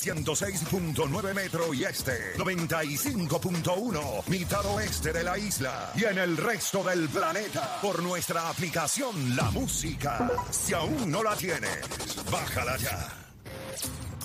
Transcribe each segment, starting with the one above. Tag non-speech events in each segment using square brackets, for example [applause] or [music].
106.9 metro y este, 95.1 mitad oeste de la isla y en el resto del planeta por nuestra aplicación La Música. Si aún no la tienes, bájala ya.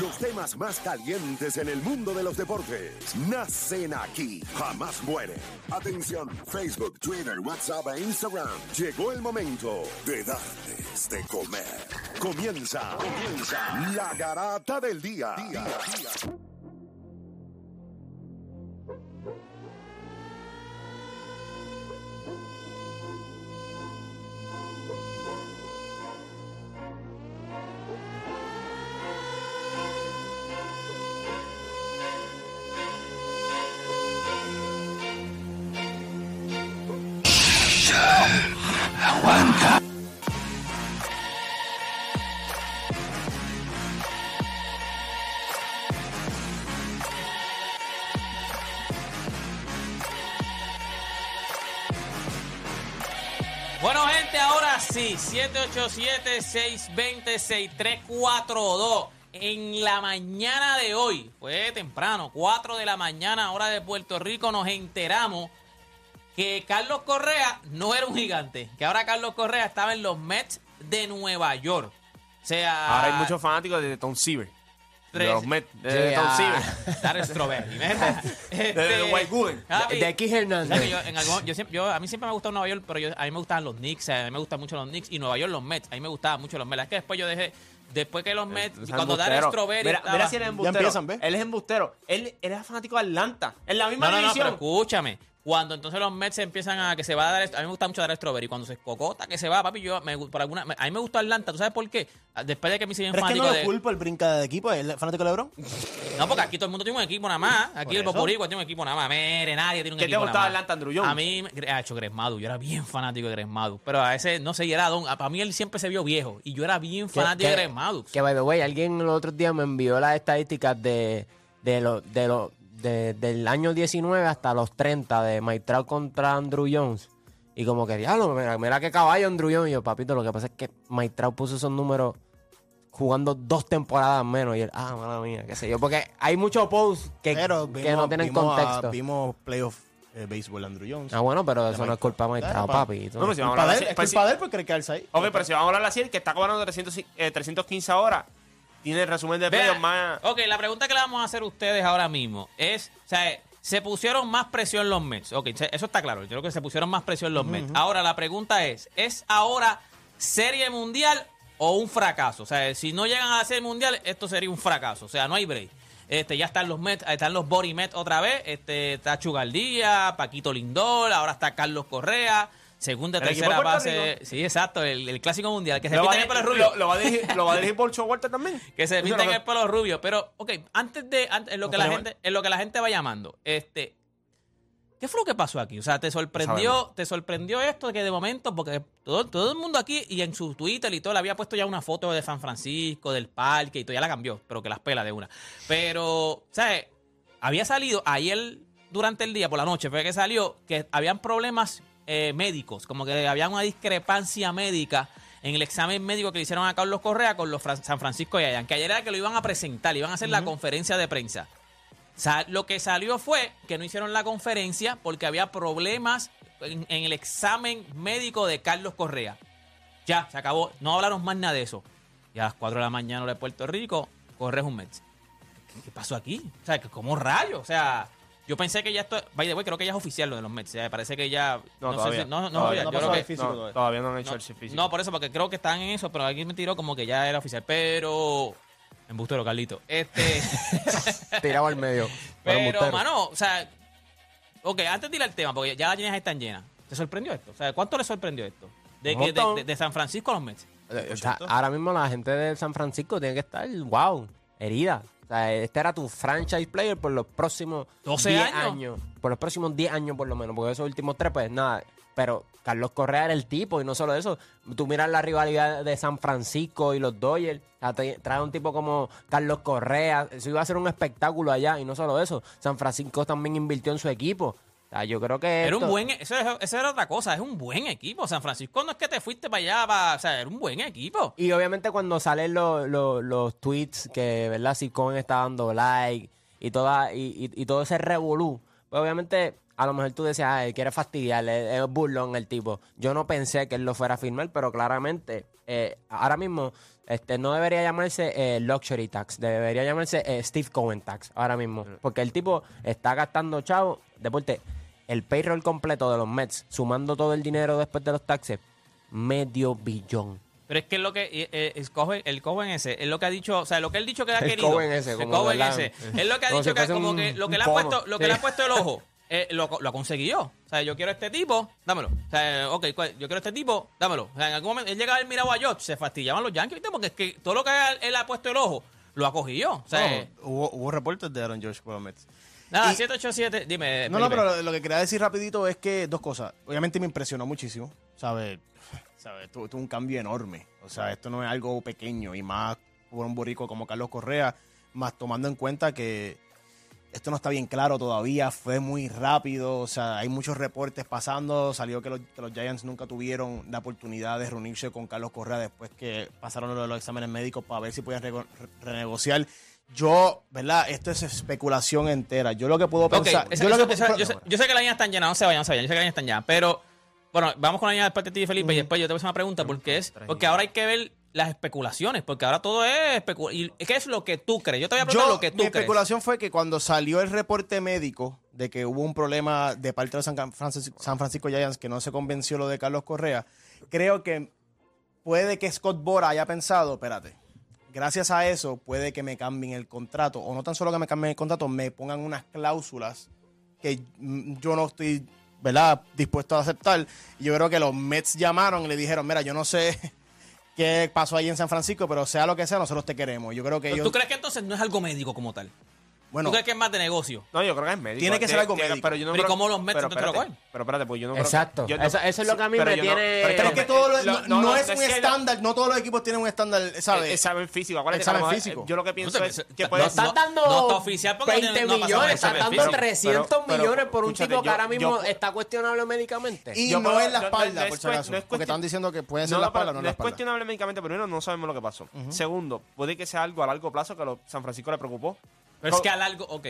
Los temas más calientes en el mundo de los deportes nacen aquí, jamás mueren. Atención, Facebook, Twitter, WhatsApp e Instagram. Llegó el momento de darles de comer. Comienza, comienza la garata del día. Bueno, 787-620-6342. En la mañana de hoy, fue temprano, 4 de la mañana, hora de Puerto Rico, nos enteramos que Carlos Correa no era un gigante, que ahora Carlos Correa estaba en los Mets de Nueva York. O sea, Ahora hay muchos fanáticos de Tom Seaver. De los Mets, de Yeah. Tom Seaver. Dar Strawberry. [laughs] De, Este, de White Gooden. De aquí ¿sabes que Hernández. yo, en algún- yo siempre- yo- a mí siempre me ha gustado Nueva York, pero yo- a mí me gustaban los Knicks, a mí me gustan mucho los Knicks y Nueva York los Mets, a mí me gustaban mucho los Mets. Es que después yo dejé, después que los Mets, Es cuando Dar. Strawberry Mira, estaba- mira si él es embustero. empiezan, ¿ves? Él es embustero. Él, él era fanático de Atlanta. En la misma No, no, no, pero división. escúchame. Cuando entonces los Mets empiezan a que se va a dar, a mí me gusta mucho dar Strawberry. Cuando se cocota, que se va, papi, yo me, por alguna, a mí me gustó Atlanta. ¿Tú sabes por qué? Después de que me hice ¿Pero es que no lo de. culpa el brinca de equipo? ¿El fanático de LeBron? [laughs] No, porque aquí todo el mundo tiene un equipo nada más. Aquí el eso. Boricua tiene un equipo nada más. Mire, nadie tiene un ¿Qué te equipo gustaba nada más. Atlanta, Andrew Jones? A mí, me ha hecho Gresmadu. Yo era bien fanático de Gresmadu. Pero a ese, no sé, y era don. Para mí él siempre se vio viejo. Y yo era bien fanático de Gresmadu. Que, by the way, alguien los otros días me envió las estadísticas de, de, lo, de, lo, de- del año 19 hasta los 30 de Mike Trout contra Andrew Jones. Y como que, diablo, mira, mira qué caballo Andrew Jones. Y yo, papito, lo que pasa es que Mike Trout puso esos números jugando dos temporadas menos. Y él, ah, mala mía, qué sé yo. Porque hay muchos posts que, Pero que vimos- no tienen vimos a- contexto. vimos playoff eh, béisbol Andrew Jones. Ah, bueno, pero eso no es culpa de Mike Trout, pa- papito. No, pero si vamos a hablar de él, así- es pues culpa de él ahí. Ok, pero si vamos a hablar así, el que está cobrando 300, eh, 315 ahora tiene el resumen de Vea, playoff más. Ok, la pregunta que le vamos a hacer a ustedes ahora mismo es, o sea, se pusieron más presión los Mets. Ok, eso está claro. Yo creo que se pusieron más presión los Mets. Ahora la pregunta es, ¿es ahora serie mundial o un fracaso? O sea, si no llegan a la serie mundial, esto sería un fracaso. O sea, no hay break. Este, ya están los Mets, están los Body Mets otra vez. Este, está Chugaldía, Paquito Lindor, ahora está Carlos Correa. Segunda, El tercera base. Sí, exacto, el, el clásico mundial. Que se ¿Lo va, a pintan el pelo rubio. lo- lo va a dirigir, ¿Lo va a dirigir por Walter también? [laughs] Que se pinten el pelo rubio. Pero, ok, antes de antes- en lo que la gente, en lo que la gente va llamando, este, ¿qué fue lo que pasó aquí? O sea, te sorprendió, te sorprendió esto de que de momento, porque todo, todo el mundo aquí y en su Twitter y todo le había puesto ya una foto de San Francisco, del parque y todo, ya la cambió, pero que las pela de una. Pero, ¿sabes? Había salido ayer durante el día, por la noche, fue que salió que habían problemas eh, médicos, como que había una discrepancia médica en el examen médico que le hicieron a Carlos Correa con los San Francisco y Ayan, que ayer era que lo iban a presentar, iban a hacer la conferencia de prensa. Sa- lo que salió fue que no hicieron la conferencia porque había problemas en, en el examen médico de Carlos Correa. Ya, se acabó. No hablaron más nada de eso. Y a las 4 de la mañana de Puerto Rico, Correa es un Mets. ¿Qué, qué pasó aquí? O sea, ¿cómo rayo? O sea, yo pensé que ya esto... By the way, creo que ya es oficial lo de los Mets. O sea, parece que ya... No, sé todavía. si- no, no, Todavía. yo No creo pasó que- el físico No, todavía. todavía no han hecho no, el físico. no, por eso, porque creo que están en eso, pero alguien me tiró como que ya era oficial. Pero... Embustero, Carlito. Este... [laughs] Tirado al medio. Pero mano, o sea, ok, antes de ir al tema, porque ya las líneas están llenas. ¿Te sorprendió esto? O sea, ¿cuánto le sorprendió esto? De, que, de, montón. de- de San Francisco a los Mets. Eh, o sea, ahora mismo la gente de San Francisco tiene que estar, wow, herida. O sea, este era tu franchise player por los próximos 12 10 años. Por los próximos 10 años por lo menos. Porque esos últimos tres, pues nada, pero Carlos Correa era el tipo y no solo eso. Tú miras la rivalidad de San Francisco y los Dodgers. Trae un tipo como Carlos Correa. Eso iba a ser un espectáculo allá y no solo eso. San Francisco también invirtió en su equipo. Sea, yo creo que. Era un buen, eso, es- eso era otra cosa, es un buen equipo. San Francisco no es que te fuiste para allá, para, o sea, era un buen equipo. Y obviamente cuando salen los, los, los tweets que, ¿verdad? Si Cohen está dando like y, toda, y, y, y todo ese revolú, pues obviamente a lo mejor tú decías, ay, quiere fastidiar, es, es burlón el tipo. Yo no pensé que él lo fuera a firmar, pero claramente eh, ahora mismo este no debería llamarse eh, Luxury Tax, debería llamarse eh, Steve Cohen Tax ahora mismo. Porque el tipo está gastando chavo, deporte, el payroll completo de los Mets, sumando todo el dinero después de los taxes, medio billón. Pero es que es lo que eh, eh, es Cohen- el Cohen ese, es lo que ha dicho, o sea, lo que él ha dicho que ha El querido. Cohen ese, el como Cohen ¿verdad? ese, es lo que ha Como dicho si que como un- que lo que le ha puesto, lo que Sí. le ha puesto el ojo, [laughs] eh, lo, lo ha conseguido. O sea, yo quiero este tipo, dámelo. O sea, ok, yo quiero este tipo, dámelo. O sea, en algún momento él llegaba a mirado a George, se fastidiaban los Yankees, ¿viste? Porque es que todo lo que él, él ha puesto el ojo, lo ha cogido. O sea, No, hubo, hubo reportes de Aaron George por los Mets. Nada, y- 787, dime. No, no, pero lo, que quería decir rapidito es que dos cosas. Obviamente me impresionó muchísimo, ¿sabes? [laughs] ¿Sabes? Tuvo, tuvo un cambio enorme. O sea, esto no es algo pequeño y más por un borrico como Carlos Correa, más tomando en cuenta que esto no está bien claro todavía, fue muy rápido, o sea, hay muchos reportes pasando, salió que los, que los Giants nunca tuvieron la oportunidad de reunirse con Carlos Correa después que pasaron los, los exámenes médicos para ver si podían renegociar. Yo, ¿verdad? Esto es especulación entera. Yo lo que puedo pensar... esa- yo, lo esa- que, esa- yo, sé, yo sé que la línea está llena, no se vayan, no se vayan, yo sé que la línea está llena, pero bueno, vamos con la línea después de ti, Felipe, y después yo te voy a hacer una pregunta, porque es, porque ahora hay que ver las especulaciones, porque ahora todo es especulación. ¿Qué es lo que tú crees? Yo te voy a preguntar Yo, lo que tú mi crees. especulación fue que cuando salió el reporte médico de que hubo un problema de parte de San Francisco, San Francisco Giants que no se convenció lo de Carlos Correa, creo que puede que Scott Bora haya pensado, espérate, gracias a eso puede que me cambien el contrato, o no tan solo que me cambien el contrato, me pongan unas cláusulas que mm, yo no estoy, ¿verdad?, dispuesto a aceptar. Y yo creo que los Mets llamaron y le dijeron, mira, yo no sé [laughs] qué pasó ahí en San Francisco, pero sea lo que sea, nosotros te queremos. Yo creo que ellos... ¿Tú crees que entonces no es algo médico como tal? Bueno, ¿Tú crees que es más de negocio? No, yo creo que es médico. Tiene que ser algo médico. Pero, yo no Pero ¿y creo- cómo los Mets pero espérate, cogen? Pero espérate, pues yo no creo Exacto. yo no- Eso- eso es lo que a mí pero me yo no- tiene- pero es que todo lo- lo- no, no es un estándar, no todos los equipos tienen un estándar, ¿sabes? El examen físico. Examen a lo mejor, físico. eh, Yo lo que pienso No, es que puede No estás no- dando no está oficial porque no 20 tiene- no ha pasado millones, estás examen dando físico. 300 Pero- pero, millones por un tipo que yo- ahora mismo yo- está cuestionable médicamente. y yo no es la espalda, por es si acaso. es porque están diciendo que puede ser la no, pero espalda, no es no la es espalda. cuestionable médicamente, primero no sabemos lo que pasó. Segundo, puede que sea algo a largo plazo que a San Francisco le preocupó. Pero es que a largo, ok.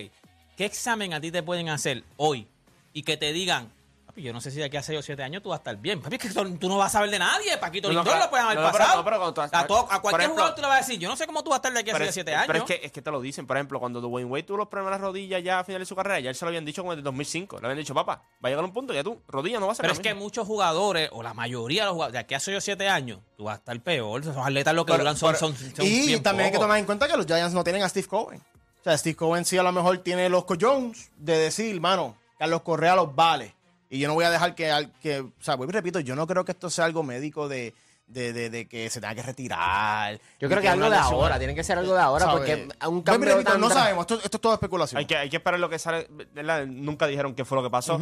¿Qué examen a ti te pueden hacer hoy y que te digan, papi, yo no sé si de aquí a 6 o 7 años tú vas a estar bien? Papi, es que tú, no vas a saber de nadie. Paquito No, Lindor lo pueden haber No, no, pero- pasado. no, pero cuando tú- a, todo- a por cualquier ejemplo- jugador tú le vas a decir, yo no sé cómo tú vas a estar de aquí a Pero 6 o es, 7 años. pero es que, es que te lo dicen. Por ejemplo, cuando Dwayne Wade tuvo los problemas de las rodillas ya a final de su carrera, ya él se lo habían dicho como en el 2005. Le habían dicho, papá, va a llegar un punto que ya tú, rodilla no va a ser Pero es que misma". muchos jugadores, o la mayoría de los jugadores, de aquí a 6 o 7 años, tú vas a estar peor. Esos atletas lo que Pero- duran son, pero- son, son y bien también hay que tomar en cuenta que los Giants no tienen a Steve Cohen. O sea, Steve Cohen sí a lo mejor tiene los cojones de decir, mano, Carlos Correa los vale. Y yo no voy a dejar que, al- que o sea, vuelvo y repito, yo no creo que esto sea algo médico de, de, de- de que se tenga que retirar. Yo creo que algo de lesión- ahora, tiene que ser algo de ahora, ¿sabes? porque un cambio repito, tan no sabemos, esto, esto es todo especulación. Hay que, hay que esperar lo que sale. ¿verdad? Nunca dijeron qué fue lo que pasó.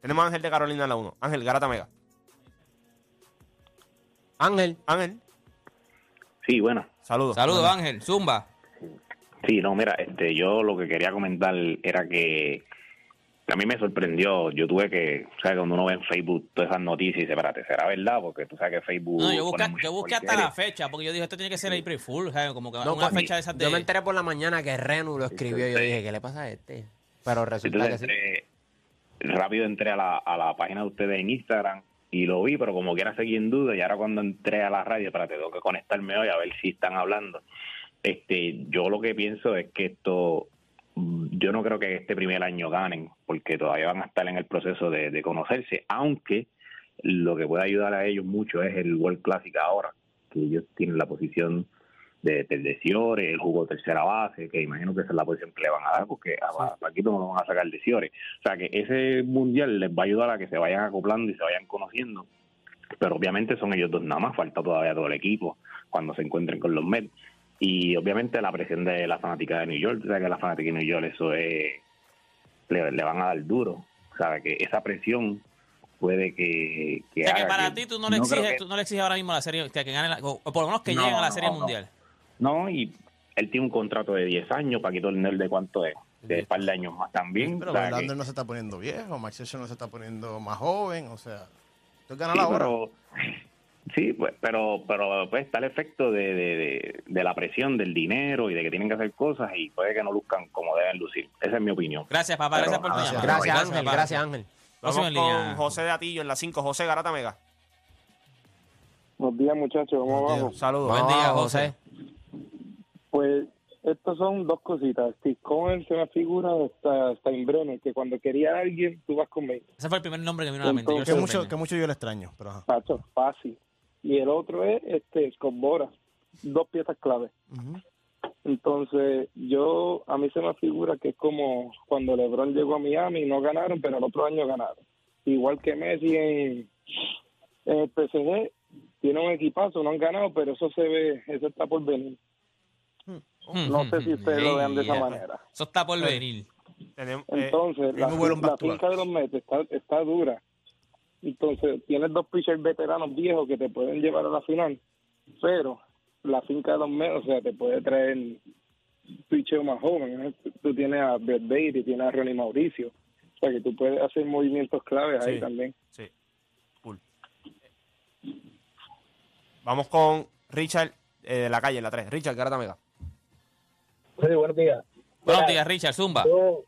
Tenemos a Ángel de Carolina en la 1. Ángel, Garata Mega. Ángel, Ángel, Sí, bueno. saludos. Saludos, Ángel. Zumba. Sí, no, mira, este, yo lo que quería comentar era que, a mí me sorprendió. Yo tuve que, o sea, cuando uno ve en Facebook todas esas noticias y dice, espérate, ¿será verdad? Porque tú sabes que Facebook. No, yo busqué, yo busqué hasta la fecha, porque yo dije, esto tiene que ser April Fool, o sea, como que no, una fecha de esas de... yo me enteré por la mañana que Renu lo escribió y yo dije, ¿qué le pasa a este? Pero resulta Entonces que sí. entré, rápido entré a la, a la página de ustedes en Instagram y lo vi, pero como quiera seguí en duda y ahora cuando entré a la radio, espérate, tengo que conectarme hoy a ver si están hablando. Este, yo lo que pienso es que esto, mm, yo no creo que este primer año ganen, porque todavía van a estar en el proceso de, de conocerse, aunque lo que puede ayudar a ellos mucho es el World Classic ahora, que ellos tienen la posición de, de, de Ciore, el jugó tercera base, que imagino que esa es la posición que le van a dar, porque a Paquito no lo van a sacar de Ciore. O sea que ese mundial les va a ayudar a que se vayan acoplando y se vayan conociendo. Pero obviamente son ellos dos nada más, falta todavía todo el equipo cuando se encuentren con los Mets. Y obviamente la presión de la fanática de New York, o sea que la fanática de New York eso es, le, le van a dar duro. O sea que esa presión puede que, que O sea que para que- ti tú no le exiges, que- tú no le exiges ahora mismo a la serie que, que gane la- o, por lo menos que No, lleguen a la no, serie no. mundial. No, y él tiene un contrato de 10 años, Paquito Lindell de cuánto es, de un par de años más también. Pero o sea que- Verlander no se está poniendo viejo, Max Scherzer no se está poniendo más joven, o sea, tú ganas Sí, la hora. pero, sí, pues, pero, pero pues está el efecto de, de, de, de la presión, del dinero y de que tienen que hacer cosas y puede que no luzcan como deben lucir. Esa es mi opinión. Gracias, papá. Pero- Gracias por tu Gracias. llamada. Gracias, Ángel. papá. Gracias, Ángel. Vamos línea. con José de Atillo en la 5. José Garata Mega. Buenos días, muchachos. ¿Cómo Buenos vamos? Saludos. Buen día, abajo, José. Pues estos son dos cositas. Steve Cohen se me figura hasta Steinbrenner, que cuando quería a alguien, tú vas conmigo. Ese fue el primer nombre que me vino a la mente. Entonces, Yo que, mucho, que mucho yo le extraño, pero ajá. Pacho, fácil. Y el otro es este Scott Boras. Dos piezas clave. Entonces, yo, a mí se me figura que es como cuando LeBron llegó a Miami y no ganaron, pero el otro año ganaron. Igual que Messi en, en el PSG, tiene un equipazo, no han ganado, pero eso se ve, eso está por venir. No sé si ustedes lo vean de esa manera. Eso está por venir. Tenemos, eh, Entonces, la, en la to finca de los Mets está, está dura. Entonces, tienes dos pitchers veteranos viejos que te pueden llevar a la final, pero la finca de los Mets, o sea, te puede traer pitcher más joven. ¿eh? Tú tienes a Brett Baty, tienes a Ronnie Mauricio. O sea, que tú puedes hacer movimientos claves ahí también. Sí. Cool. Vamos con Richard eh, de la calle, en la 3. Richard Garata Mega. Sí, buenos días. Buenos días, Richard Zumba. yo-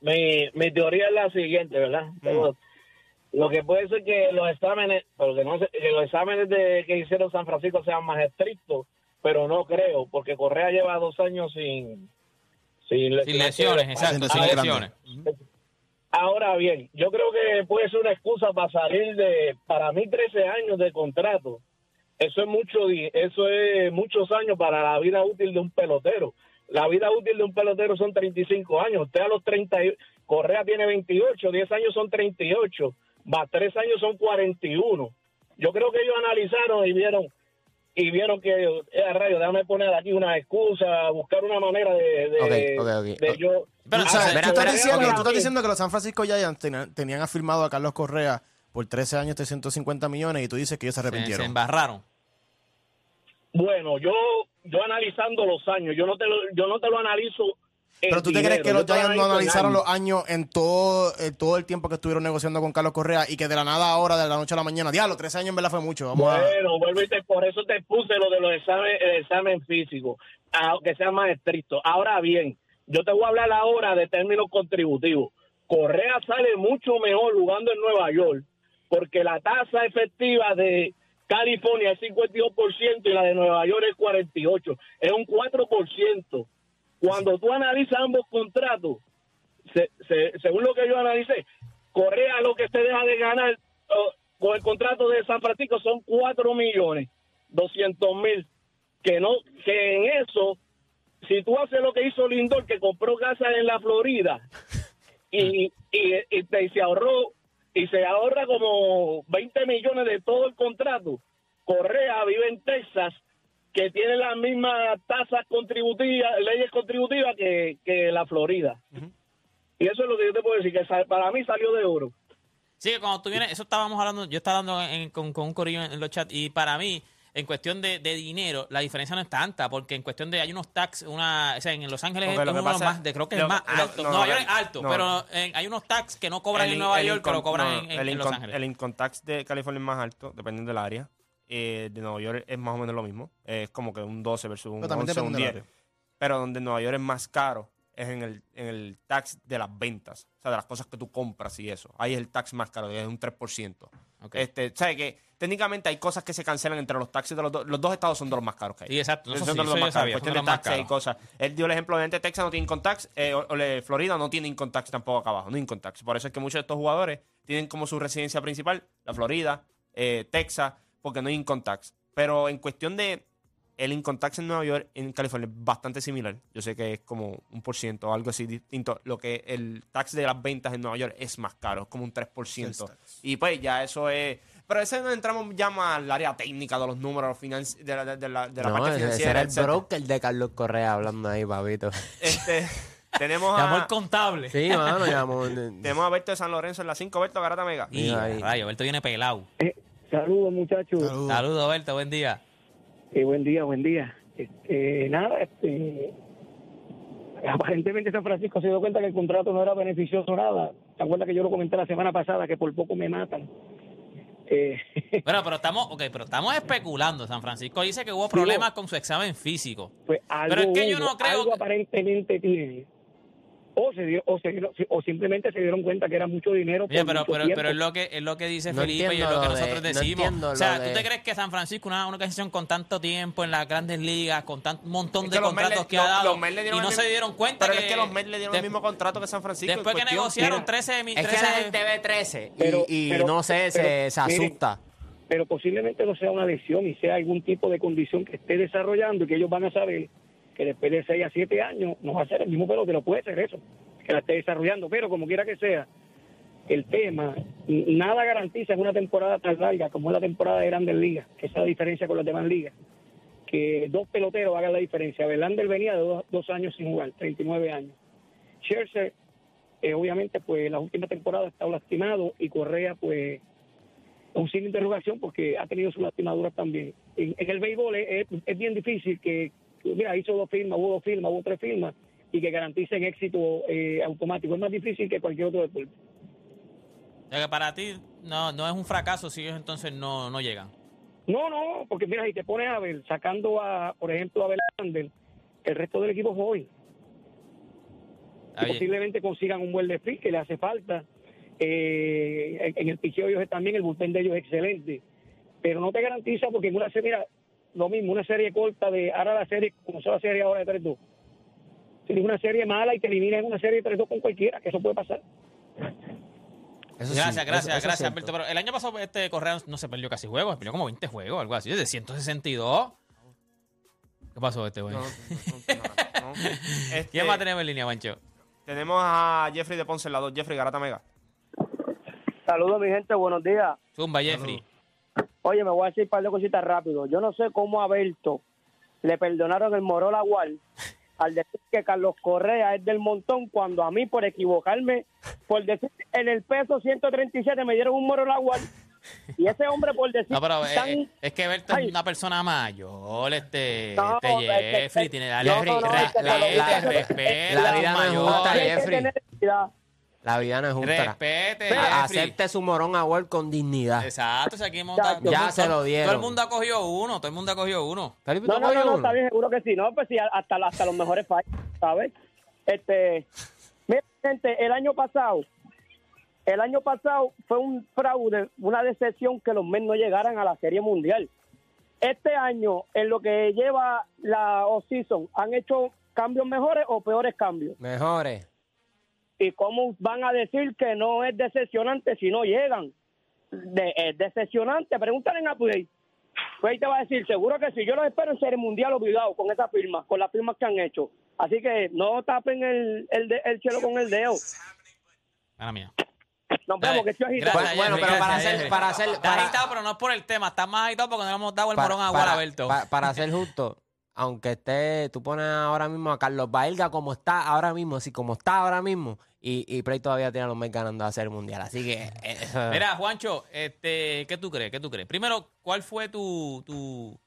mi, mi teoría es la siguiente, ¿verdad? Pero Lo que puede ser que los exámenes, pero que, no se- que los exámenes de, que hicieron San Francisco sean más estrictos, pero no creo, porque Correa lleva dos años sin, sin, Sin lesiones, exacto, Sin sin lesiones. Ahora bien, yo creo que puede ser una excusa para salir de, para mí, 13 años de contrato. Eso es mucho, eso es muchos años para la vida útil de un pelotero. La vida útil de un pelotero son 35 años. Usted a los 30, y- Correa tiene 28, 10 años son 38, más 3 años son 41. Yo creo que ellos analizaron y vieron y vieron que, eh, rayo, déjame poner aquí una excusa, buscar una manera de, de, Ok, ok, ok. de yo... Pero, Tú, sabes, espera, tú estás espera, diciendo, ok. tú estás diciendo que los San Francisco Giants tenían, tenían afirmado a Carlos Correa por 13 años 350 millones y tú dices que ellos se Se, se arrepintieron. embarraron. Bueno, yo yo analizando los años, yo no te lo, yo no te lo analizo. Pero tú te dinero, crees que los Giants no analizaron años. los años en todo, el tiempo que estuvieron negociando con Carlos Correa y que de la nada ahora, de la noche a la mañana, diablo, 13 años en verdad fue mucho. Vamos a... Vuelvo y te, por eso te puse lo de los exámenes, el examen físico, aunque sea más estricto. Ahora bien, yo te voy a hablar ahora de términos contributivos. Correa sale mucho mejor jugando en Nueva York, porque la tasa efectiva de California es 52% y la de Nueva York es 48%. Es un 4%. Cuando tú analizas ambos contratos, se- se- según lo que yo analicé, Correa lo que se deja de ganar oh, con el contrato de San Francisco son 4 millones 200 mil. Que, no, que en eso, si tú haces lo que hizo Lindor, que compró casa en la Florida [laughs] y, y, y te- y se ahorró y se ahorra como 20 millones de todo el contrato. Correa vive en Texas, que tiene las mismas tasas contributivas, leyes contributivas que, que la Florida. Y eso es lo que yo te puedo decir, que para mí salió de oro. Sí, que cuando tú vienes, eso estábamos hablando, yo estaba hablando en- con, con un corillo en, los chats y para mí, en cuestión de, de dinero, la diferencia no es tanta, porque en cuestión de, hay unos tax, una, o sea, en Los Ángeles es lo uno pasa- más, de, creo que es más lo- alto. no, Nueva no, York es alto, no. pero en- hay unos tax que no cobran El en Nueva York, pero income- cobran no, en, en- el en Los Ángeles. El income tax de California es más alto, dependiendo del área. Eh, de Nueva York es más o menos lo mismo. Es como que un 12 versus un Pero también 11 un depende del 10. área. Pero donde Nueva York es más caro es en el, en el tax de las ventas. O sea, de las cosas que tú compras y eso. Ahí es el tax más caro, es un 3%. Ok. Este, ¿Sabes que Técnicamente hay cosas que se cancelan entre los taxis de los dos. Los dos estados son de los más caros que hay. Sí, exacto. Eso son sí, de los más caros. Cuestión de de taxes y cosas. Él dio el ejemplo, obviamente, Texas no tiene income tax, eh, o- o le- Florida no tiene income tax tampoco acá abajo, no income tax. Por eso es que muchos de estos jugadores tienen como su residencia principal la Florida, eh, Texas, porque no hay income tax. Pero en cuestión de el income tax en Nueva York, en California, es bastante similar. Yo sé que es como un por ciento o algo así distinto. Lo que el tax de las ventas en Nueva York es más caro, es como un 3%. Sales tax. Y pues ya eso es... Pero ese no entramos ya más al área técnica de los números de la, de la, de la No, parte ese, ese financiera. era el etcétera. broker de Carlos Correa hablando ahí, papito. Este, [laughs] Tenemos Llamó a, el contable. Sí, mano, llamó. tenemos a Berto de San Lorenzo en la 5. Berto Garata Mega. Y Mira rayo, Berto viene pelado. Saludos, muchachos. Saludos. Berto, buen día. Eh, buen día, buen día. Este, nada, este, aparentemente San Francisco se dio cuenta que el contrato no era beneficioso nada. ¿Te acuerdas que yo lo comenté la semana pasada que por poco me matan? Eh, [laughs] Bueno, pero estamos, okay, pero estamos especulando. San Francisco dice que hubo problemas con su examen físico. pues algo Pero es que yo no creo algo que- aparentemente tiene. O se dio, o se dieron- o simplemente se dieron cuenta que era mucho dinero. Oye, pero, mucho pero, es lo que es lo que dice No Felipe y es entiendo lo que de- nosotros no decimos. entiendo o sea, ¿tú de- te crees que San Francisco, una, una organización con tanto tiempo en las grandes ligas, con tan un montón Es de que contratos le- que ha dado los y no mismo- se dieron cuenta Pero que es que los Mets le dieron el mismo contrato que San Francisco. después que negociaron Mira, 13 mil Es que 13 la gente ve 13 y, Pero- y pero- no sé, se, pero, se miren, asusta. pero posiblemente no sea una lesión y sea algún tipo de condición que esté desarrollando y que ellos van a saber que después de 6 a 7 años no va a ser el mismo pelotero, puede ser eso, que la esté desarrollando, pero como quiera que sea, el tema, nada garantiza en una temporada tan larga como es la temporada de Grandes Ligas, que esa diferencia con las demás ligas, que dos peloteros hagan la diferencia. Verlander venía de dos, dos años sin jugar, 39 años. Scherzer, eh, obviamente, pues la última temporada ha estado lastimado y Correa, pues un sin interrogación porque ha tenido sus lastimaduras también. En, el béisbol es bien difícil que, mira, hizo dos firmas, hubo dos firmas, hubo tres firmas y que garanticen éxito eh, automático. Es más difícil que cualquier otro deporte. O sea, que para ti no, no es un fracaso si ellos entonces no, no llegan. No, no, porque mira, si te pones a ver, sacando a, por ejemplo, a Verlander, el resto del equipo es. Está Y posiblemente consigan un buen desfile que le hace falta. Eh, en, en el picheo ellos también, el bullpen de ellos es excelente. Pero no te garantiza porque en una serie, mira, lo mismo, una serie corta de, ahora la serie, como se la serie ahora de 3-2. Si es una serie mala y te eliminan una serie de 3-2 con cualquiera, que eso puede pasar. Eso sí, Gracias, eso- gracias, eso gracias. Alberto. Pero el año pasado este Correa no se perdió casi juegos, se perdió como 20 juegos, algo así, de 162. ¿Qué pasó este güey? No, no, no, no, no. [laughs] Este, ¿Quién más tenemos en línea, Mancho? Tenemos a Jeffrey de Ponce en la 2. Jeffrey Garata Mega. Saludos, mi gente, buenos días. Zumba, Jeffrey. Oye, me voy a decir un par de cositas rápido. Yo no sé cómo a Berto le perdonaron el Morola Gual al decir que Carlos Correa es del montón, cuando a mí, por equivocarme, por decir en el peso 137 me dieron un Morola Gual. Y ese hombre, por decir. No, pero eh, tan- eh, es que Berto es una persona mayor, este, No, este es que- Jeffrey, tiene dale No, no, re- re- la a los vida no es justa, Jeffrey. La vida no es justa. Respete, A- Jeffrey. Acepte su morón a Word con dignidad. Exacto, o sea, aquí hemos dado- Ya todo se lo dieron. Todo el mundo ha cogido uno, todo el mundo ha cogido uno. Felipe, No, ¿tú no, no, no, uno? está bien, seguro que sí. No, pues sí, hasta, hasta los mejores fallos, ¿sabes? Este, mira, gente, el año pasado, el año pasado fue un fraude, una decepción que los Mets no llegaran a la Serie Mundial. Este año, en lo que lleva la off-season, ¿han hecho cambios mejores o peores cambios? Mejores. ¿Y cómo van a decir que no es decepcionante si no llegan? De- es decepcionante. Pregúntale en Update. Pues ahí te va a decir, seguro que sí. Yo los espero en Serie Mundial obligado con esas firmas, con las firmas que han hecho. Así que no tapen el, el, de- el cielo con el dedo. Mala mía. Nos vemos, que estoy agitado. gracias, Bueno, pero para Jeffrey. para hacer- Está para- agitado, pero no es por el tema. Está más agitado porque no le hemos dado el Para- morón a para- Alberto. pa- para ser justo, aunque esté, tú pones ahora mismo a Carlos Baelga como está ahora mismo, así como está ahora mismo, y, y Play todavía tiene a los Mets ganando a ser mundial. Así que. eh, [laughs] eso- Mira, Juancho, este, ¿qué tú crees? ¿Qué tú crees? Primero, ¿cuál fue tu, tu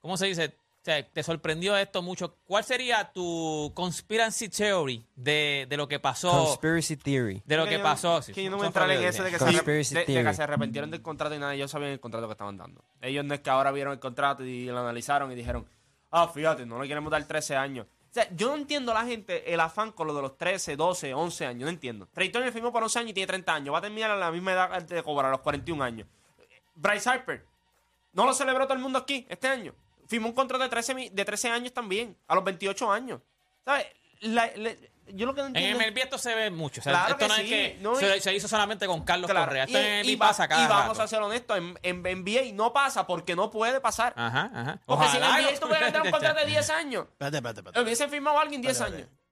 ¿cómo se dice? O sea, te sorprendió esto mucho. ¿Cuál sería tu conspiracy theory de, de lo que pasó? Conspiracy Theory. de lo Que que yo- pasó. Sí, Que yo no en eso de que, se, de- de que theory. se arrepintieron del contrato y nada. Ellos sabían el contrato que estaban dando. Ellos no es que ahora vieron el contrato y lo analizaron y dijeron, ah, fíjate, no le queremos dar 13 años. O sea, yo no entiendo a la gente el afán con lo de los 13, 12, 11 años. No entiendo. Trey Turner firmó por 11 años y tiene 30 años. Va a terminar a la misma edad de cobrar, a los 41 años. Bryce Harper. No lo celebró todo el mundo aquí este año. Firmó un contrato de 13, mi- de 13 años también, a los 28 años. ¿Sabes? La- la- yo lo que no En entiendo MLB esto se ve mucho. O sea, Claro esto que no sí, es que no, y- se, se hizo solamente con Carlos Claro, Correa. Esto y- en y MLB va- pasa cada y vamos rato. a ser honestos, en, en NBA no pasa porque no puede pasar. Ajá, ajá. Porque si en NBA tú hubieras dado un contrato de [laughs] 10 años, Espérate, espérate, espérate. hubiesen firmado a alguien 10 Espérate, años. espérate.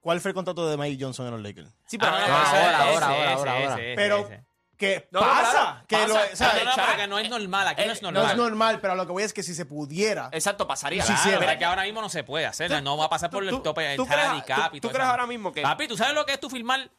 ¿Cuál fue el contrato de Mike Johnson en los Lakers? Sí, Ah, no, no, pero ahora, ese- ahora, ese- ahora, ahora, ahora. Pero- ese. Que No, pasa. claro, que pasa. lo- o sea, No, no, que no es normal, aquí no es Eh, normal. no es normal, pero lo que voy es que si se pudiera. Exacto, pasaría. Sí, Claro, pero que ahora mismo no se puede hacer, no va a pasar por tú- el tope del tú crees- salary cap tú- y tú todo crees eso. ahora mismo que- Papi, ¿tú sabes lo que es tú firmar,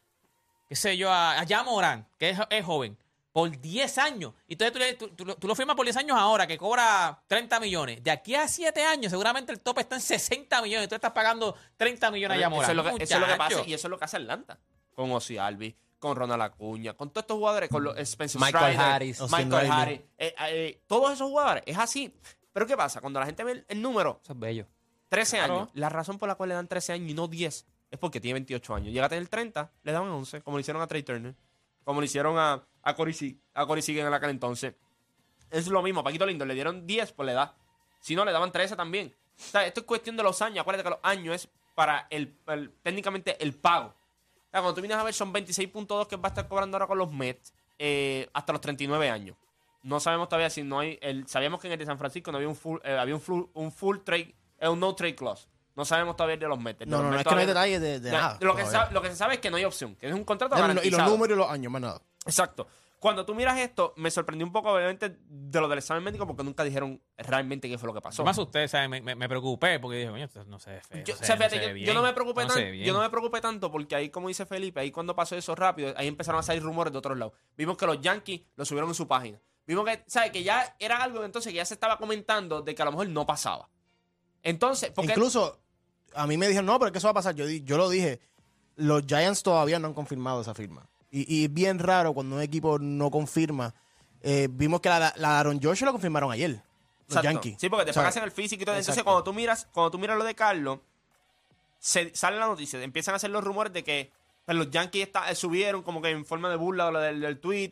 qué sé yo, a, Morant, que es, es joven, por 10 años? Y entonces tú, tú- tú lo- tú lo firmas por 10 años ahora, que cobra 30 millones. De aquí a 7 años, seguramente el tope está en 60 millones. y Tú estás pagando 30 millones a Ja Morant. Eso es, lo que, eso es lo que pasa y eso es lo que hace Atlanta. Con Ozzy Albi, con Ronald Acuña, con todos estos jugadores, con los Spencer Michael Strider, Harris. Michael. Harris. eh, eh, todos esos jugadores, es así. Pero ¿qué pasa? Cuando la gente ve el, el número, Eso es bello. 13 Claro. años, la razón por la cual le dan 13 años y no 10 es porque tiene 28 años. Llega a tener 30, le dan 11, como le hicieron a Trey Turner, como le hicieron a, a Corey Sig- a Corey Seager en aquel entonces. Es lo mismo, Paquito Lindo le dieron 10 por la edad. Si no, le daban 13 también. O sea, esto es cuestión de los años. Acuérdate que los años es para el, el- técnicamente el pago. Sea, cuando tú vienes a ver, son 26.2 que va a estar cobrando ahora con los Mets eh, hasta los 39 años. No sabemos todavía si no hay. El, sabíamos que en el de San Francisco no había un full, eh, había un full, un full trade, eh, un no trade clause. No sabemos todavía de los de No, los no, no, es que no hay detalles de, nada. Lo que, lo se sabe es que no hay opción, que es un contrato No, no, y garantizado. los números y los años, más nada. Exacto. Cuando tú miras esto, me sorprendió un poco, obviamente, de lo del examen médico, porque nunca dijeron realmente qué fue lo que pasó. Me asusté, ¿sabes? Me, me, me preocupé porque dije, coño, esto no se ve feo. Yo, no o se- sea, no fíjate, se yo- ve yo bien, no me preocupé no yo no me preocupé tanto porque ahí, como dice Felipe, ahí cuando pasó eso rápido, ahí empezaron a salir rumores de otros lados. Vimos que los Yankees lo subieron en su página. Vimos que, ¿sabes? Que ya era algo entonces que ya se estaba comentando de que a lo mejor no pasaba. Entonces, porque Incluso, a mí me dijeron, no, pero ¿qué eso va a pasar? Yo lo dije, los Giants todavía no han confirmado esa firma. Y, es bien raro cuando un equipo no confirma. Eh, vimos que la, la Aaron Joshua lo confirmaron ayer. Los Exacto. Yankees. Sí, porque O después sea, hacen el físico y todo. Entonces, cuando tú miras, cuando tú miras lo de Carlos, se, sale la noticia, empiezan a hacer los rumores de que pues, los Yankees está- eh, subieron como que en forma de burla lo del, del tweet.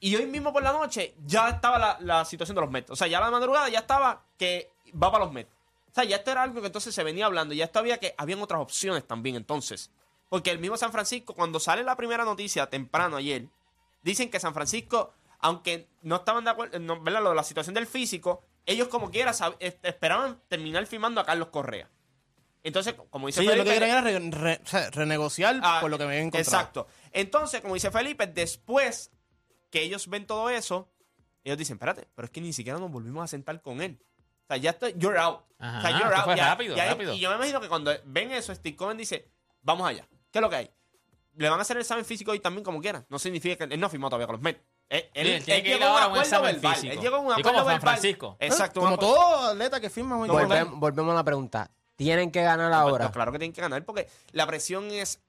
y hoy mismo por la noche ya estaba la, la situación de los Mets. O sea, ya la madrugada ya estaba que va para los Mets. O sea, ya esto era algo que entonces se venía hablando. Ya esto había que habían otras opciones también entonces. Porque el mismo San Francisco, cuando sale la primera noticia temprano ayer, dicen que San Francisco, aunque no estaban de acuerdo, no, ¿verdad? Lo de la situación del físico, ellos como quiera esperaban terminar firmando a Carlos Correa. Entonces, como dice Sí, ellos lo que Felipe, querían era re- re- o sea, renegociar Ah, por lo que me habían encontrado. Exacto. Entonces, como dice Felipe, después que ellos ven todo eso, ellos dicen, espérate, pero es que ni siquiera nos volvimos a sentar con él. O sea, ya estoy, you're out. Ajá, o sea, you're out. fue Ya- rápido, ya- rápido. Y yo me imagino que cuando ven eso, Steve Cohen dice, vamos allá. ¿Qué es lo que hay? Le van a hacer el examen físico hoy también como quieran. No significa que él no ha firmado todavía con los Mets. Él, él- él tiene él llegó a un ahora a un acuerdo examen verbal. físico. Él llegó a un Y acuerdo como San verbal. Francisco. Exacto. Como todo atleta que firma. Volvemos, volvemos a la pregunta. ¿Tienen que ganar ahora? Pues claro que tienen que ganar porque la presión es.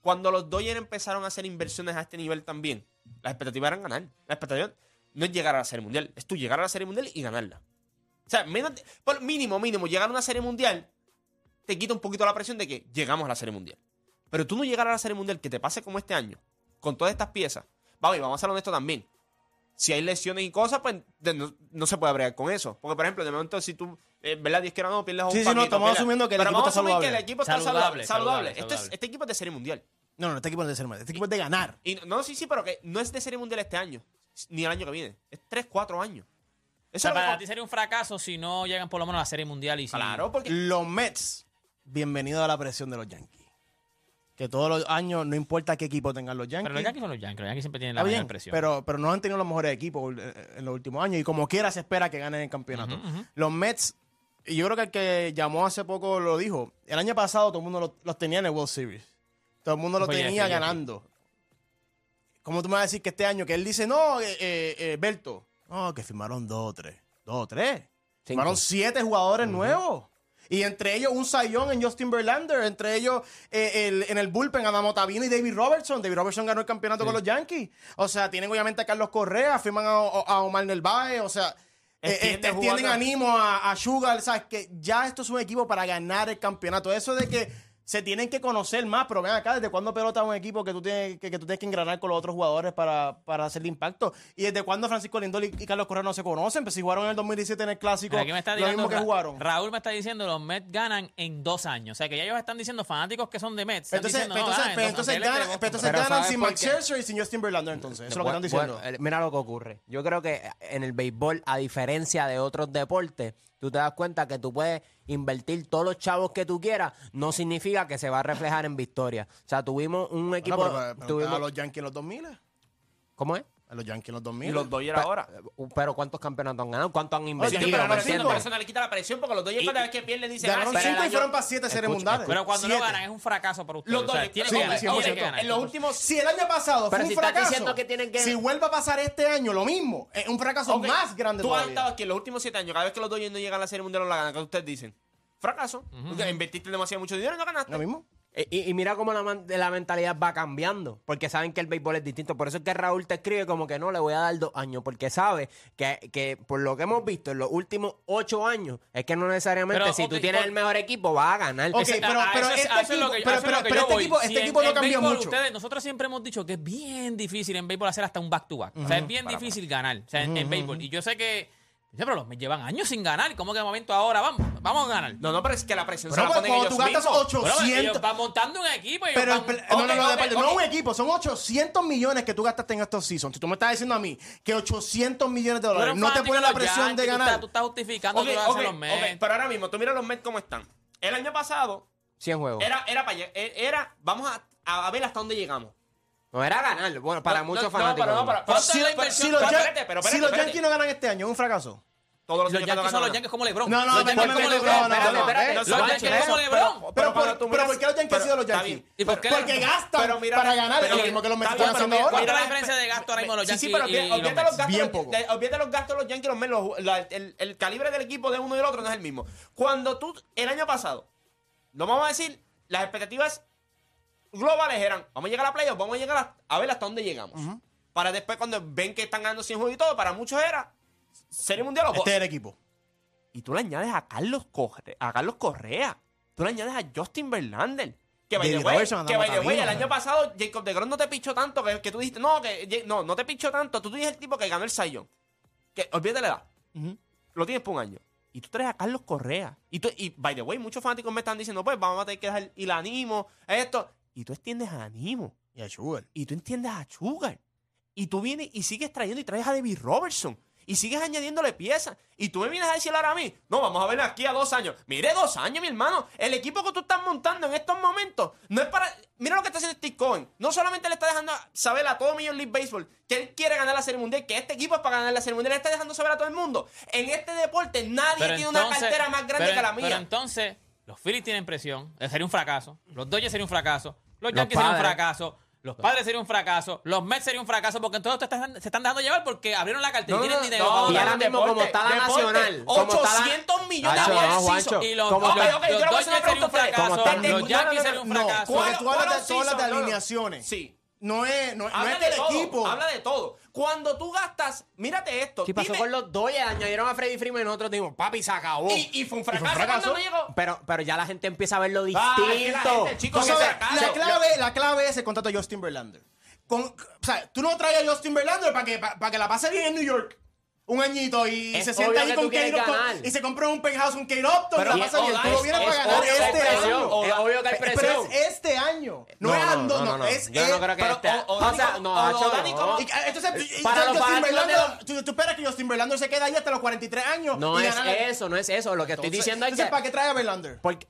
Cuando los Dodgers empezaron a hacer inversiones a este nivel también, las expectativas eran ganar. La expectativa no es llegar a la Serie Mundial, es tú llegar a la Serie Mundial y ganarla. O sea, menos de- por mínimo, mínimo, llegar a una Serie Mundial te quita un poquito la presión de que llegamos a la Serie Mundial. Pero tú no llegar a la Serie Mundial, que te pase como este año, con todas estas piezas. Vamos, y vamos a ser honestos también. Si hay lesiones y cosas, pues de- no, no se puede bregar con eso. Porque, por ejemplo, de momento, si tú, eh, ¿verdad? Diez que no, pierdes un Sí, sí, no, estamos pierdes- asumiendo que el Pero equipo vamos está a asumir que saludable. el equipo está Saludable, saludable. saludable. saludable, es- saludable. este equipo es de Serie Mundial. No, no, este equipo es de ser mal. Este equipo es de ganar. Y no, sí, sí, pero que no es de Serie Mundial este año, ni el año que viene. Es 3, 4 años. O Eso sea, es lo que- para ti sería un fracaso si no llegan por lo menos a la Serie Mundial y si... Claro, porque Los Mets, bienvenido a la presión de los Yankees. Que todos los años, no importa qué equipo tengan los Yankees. Pero los Yankees son los Yankees. Los Yankees siempre tienen la bien, presión. pero, pero no han tenido los mejores equipos en los últimos años y como quiera se espera que ganen el campeonato. Los Mets, y yo creo que el que llamó hace poco lo dijo, el año pasado todo el mundo lo- los tenía en el World Series. Todo el mundo lo Fue tenía ganando. ¿Cómo tú me vas a decir que este año, que él dice, no, eh, eh, eh, Berto, no, que firmaron dos o tres, dos o tres. Cinco. Firmaron siete jugadores nuevos. Y entre ellos un sayón en Justin Verlander, entre ellos eh, el- en el bullpen Adam Ottavino y David Robertson. David Robertson ganó el campeonato con los Yankees. O sea, tienen obviamente a Carlos Correa, firman a, a Omar Narváez, o sea, eh, Extiende este, extienden jugando. ánimo a, a Sugar, ¿sabes? Que ya esto es un equipo para ganar el campeonato. Eso de que se tienen que conocer más, pero ven acá, ¿desde cuándo pelota un equipo que tú tienes que, que tú tienes que engranar con los otros jugadores para, para hacerle impacto? ¿Y desde cuándo Francisco Lindor y, y Carlos Correa no se conocen? Pues si jugaron en el 2017 en el Clásico, Aquí me está lo diciendo mismo que Ra- jugaron. Raúl me está diciendo los Mets ganan en dos años. O sea que ya ellos están diciendo fanáticos que son de Mets. Entonces, diciendo, no, entonces, ganan pero en entonces, dos- aunque él es de ganan, Boston. pero entonces Pero ganan ¿sabes sin qué? Scherzer y sin Justin Verlander, entonces. Eso es lo que están diciendo. Bueno, eh, mira lo que ocurre. Yo creo que en el béisbol, a diferencia de otros deportes, tú te das cuenta que tú puedes invertir todos los chavos que tú quieras, no significa que se va a reflejar en victoria. O sea, tuvimos un equipo... Pero, pero, tuvimos... a los Yankees en los 2000. ¿Cómo es? Los Yankees en los 2000. Y los Dodgers ahora. Uh, pero ¿cuántos campeonatos han ganado? ¿Cuánto han invertido? Sí, pero no ¿me cinco, le quita la presión, porque los Dodgers cada vez que pierden dicen, ah, Ganaron sí, 5 y fueron para 7 series mundiales. Pero cuando no ganan es un fracaso para ustedes. los o sea, tienen que ganar, en los últimos Si el año pasado Pero un si fracaso, si vuelve a pasar este año lo mismo, es un fracaso más grande Tú has todavía. estado aquí en los últimos siete años, cada vez que los Dodgers no llegan a la Serie Mundial no la ganan, ¿qué ustedes dicen? Fracaso. Porque Invertiste demasiado mucho dinero y no ganaste. Lo mismo. Eh, y, y, mira cómo la, la, mentalidad va cambiando, porque saben que el béisbol es distinto. Por eso es que Raúl te escribe como que no, le voy a dar dos años, porque sabe que, que por lo que hemos visto en los últimos ocho años, es que no necesariamente si okay, tú tienes el mejor equipo vas a ganar. Okay, pero, ah, pero este, este equipo, este equipo no cambió mucho. Ustedes, nosotros siempre hemos dicho que es bien difícil en béisbol hacer hasta un back-to-back. o sea, es bien difícil ganar o sea, en, béisbol. Y yo sé que Dice, pero los Mets llevan años sin ganar. ¿Cómo que de momento ahora vamos, vamos a ganar? No, no, pero es que la presión Pero se la pues, ponen ellos tú gastas 800... Pero van montando un equipo. Pero no, no, no, no ok. un equipo, son 800 millones que tú gastaste en estos seasons. Si tú me estás diciendo a mí que 800 millones de dólares no te fanático pone de la presión Yankees, de tú estás- ganar. Tú estás justificando Ok, que vas a hacer los Mets. pero ahora mismo, tú mira los Mets cómo están. El año pasado 100 juegos. era, era para lle- era, vamos a, a ver hasta dónde llegamos. No era ganar, bueno, para muchos fanáticos. No, pero no, para, si, los, pero, si Yankees no ganan este año, es un fracaso. Todos los, los Yankees son los Yankees como LeBron. No, no, los Yankees como LeBron. Los Yankees como LeBron. Pero ¿por qué los Yankees han sido los Yankees? Porque gastan para ganar lo mismo que los mexicanos haciendo ahora. Mira la diferencia de gasto ahora mismo los Yankees. Sí, pero olvídate los gastos de los Yankees, los el calibre del equipo de uno y del otro no es el mismo. Cuando tú el año pasado, no vamos a decir las expectativas globales eran, vamos a llegar a playoffs, vamos a llegar a, ver hasta dónde llegamos. Para después cuando ven que están ganando 100 juegos y todo, para muchos era Serie Mundial o Este es el equipo. Y tú le añades a Carlos, Correa, a Carlos Correa. Tú le añades a Justin Verlander. Que by the way, que by the way, el año pasado Jacob de Gros no te pichó tanto que, que, tú dijiste, no, que no, no te pichó tanto. Tú, tú dijiste el tipo que ganó el Sayón. Que olvídate la edad. Lo tienes por un año. Y tú traes a Carlos Correa. Y, tú, y by the way, muchos fanáticos me están diciendo, pues vamos a tener que dejar y la animo, esto. Y tú extiendes a Animo. Y a Sugar. Y tú entiendes a Sugar. Y tú vienes y sigues trayendo y traes a David Robertson. Y sigues añadiéndole piezas. Y tú me vienes a decir ahora a mí, no, vamos a ver aquí a dos años. Mire, dos años, mi hermano. El equipo que tú estás montando en estos momentos no es para... Mira lo que está haciendo Steve Cohen. No solamente le está dejando saber a todo Major League Baseball que él quiere ganar la Serie Mundial, que este equipo es para ganar la Serie Mundial. Le está dejando saber a todo el mundo. En este deporte nadie tiene una cartera más grande que la mía. Pero entonces, los Phillies tienen presión. Eh, sería un fracaso. Los Dodgers sería un fracaso. Los Yankees serían un fracaso. Los padres serían un fracaso, los Mets serían un fracaso, porque entonces te están, se están dejando llevar porque abrieron la cartera y tienen dinero. y ahora mismo, como está la Nacional, 800 millones de dólares. Y los, como, okay, okay, los, yo serían un fracaso, los Yankees serían un fracaso. No, tú hablas de las alineaciones. Sí. No es, no, habla no es del de todo. Habla de todo. Cuando tú gastas, mírate esto. Si pasó con los Dodgers, añadieron a Freddy Freeman y nosotros dijimos, papi, se acabó. Y, y fue un fracaso, Pero, pero ya la gente empieza a verlo ah, distinto. Ah, la, se, la, clave, la clave es el contrato de Justin Verlander. Con, o sea, tú no traes a Justin Verlander para que, para, para que la pase bien en New York un añito y es se sienta ahí con Keirop y se compra un penthouse, un Keiropton, pero la pasa bien. Tú lo vienes para ganar este año. Obvio que hay este presión. Pero es este año. No, es ando, no, no, es Yo no creo que este año. O sea, no, Entonces, tú esperas que Justin Verlander se quede ahí hasta los 43 años. No es eso, no es eso. Lo que estoy diciendo es que... ¿para qué trae a Verlander? ¿Para qué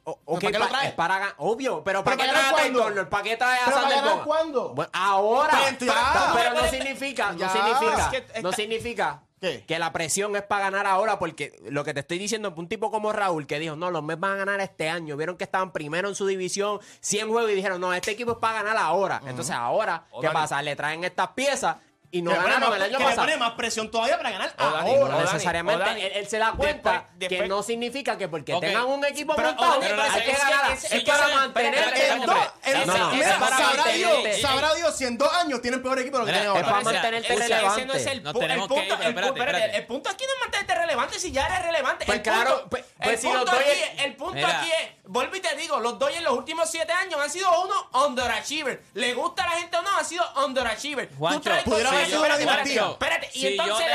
lo trae? Para, ganar. obvio, pero ¿para qué trae a Taylor ¿Para qué trae a Sander ¿Cuándo? Ahora. Pues, pero no significa, no significa, no significa que la presión es para ganar ahora, porque lo que te estoy diciendo es un tipo como Raúl que dijo, no, los Mets van a ganar este año. Vieron que estaban primero en su división, 100 juegos, y dijeron, no, este equipo es para ganar ahora. Entonces ahora, ¿qué pasa? Le traen estas piezas y no ganaron el año que pasado. le pone más presión todavía para ganar ahora. No necesariamente. Él, él, se da cuenta después, después, que no significa que porque okay. tengan un equipo pero, montado pero, pero, hay que ganar. Es, es, para mantenerte. Sabrá Dios si en dos años tienen peor equipo de lo que tienen ahora. Es para mantenerte relevante. El punto aquí no es mantenerte relevante si ya eres relevante. Pues claro, pues, pues el punto aquí es vuelvo y te digo, los Dodgers en los últimos siete años han sido uno underachiever. Le gusta a la gente o no, han sido underachiever. Juancho, Tú traes y entonces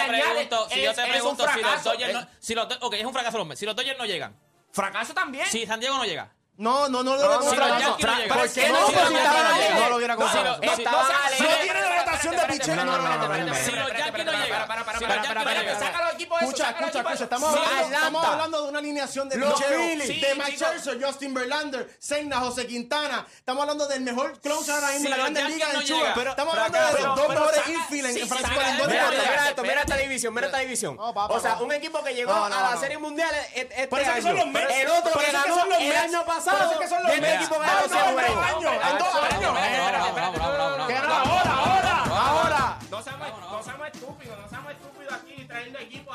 si yo te pregunto si los Dodgers si los, ok, es un fracaso si los Dodgers no llegan. Fracaso también. Si San Diego no llega. No, no, no lo no? Lo viera. No tiene la rotación de pichero. Si los no. Escucha, saca los escucha, equipos escucha. esos. Estamos, hablando, estamos hablando de una alineación de Los Phillies. de chicos. Scherzer, Justin Verlander, Senna, José Quintana. Estamos hablando del mejor closer ahora mismo Sí, en la Ligas no en Chuba. estamos hablando de los dos mejores infield en Francisco Lindor y Mira esto, mira esta división, mira esta división. O sea, un equipo que llegó a la. Serie Mundial e- este año. El otro que ganó son los el año Por pasado. eso que son los Mets. equipo que Ah, ganó no, 100 en dos juegos. años, en dos años.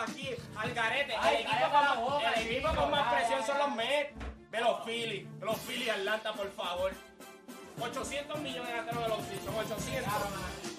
Aquí al garete. El equipo, con más, el equipo con más presión son los Mets. Ve los Phillies, los Phillies Atlanta, por favor. 800 millones gastaron de los Phillies, son 800.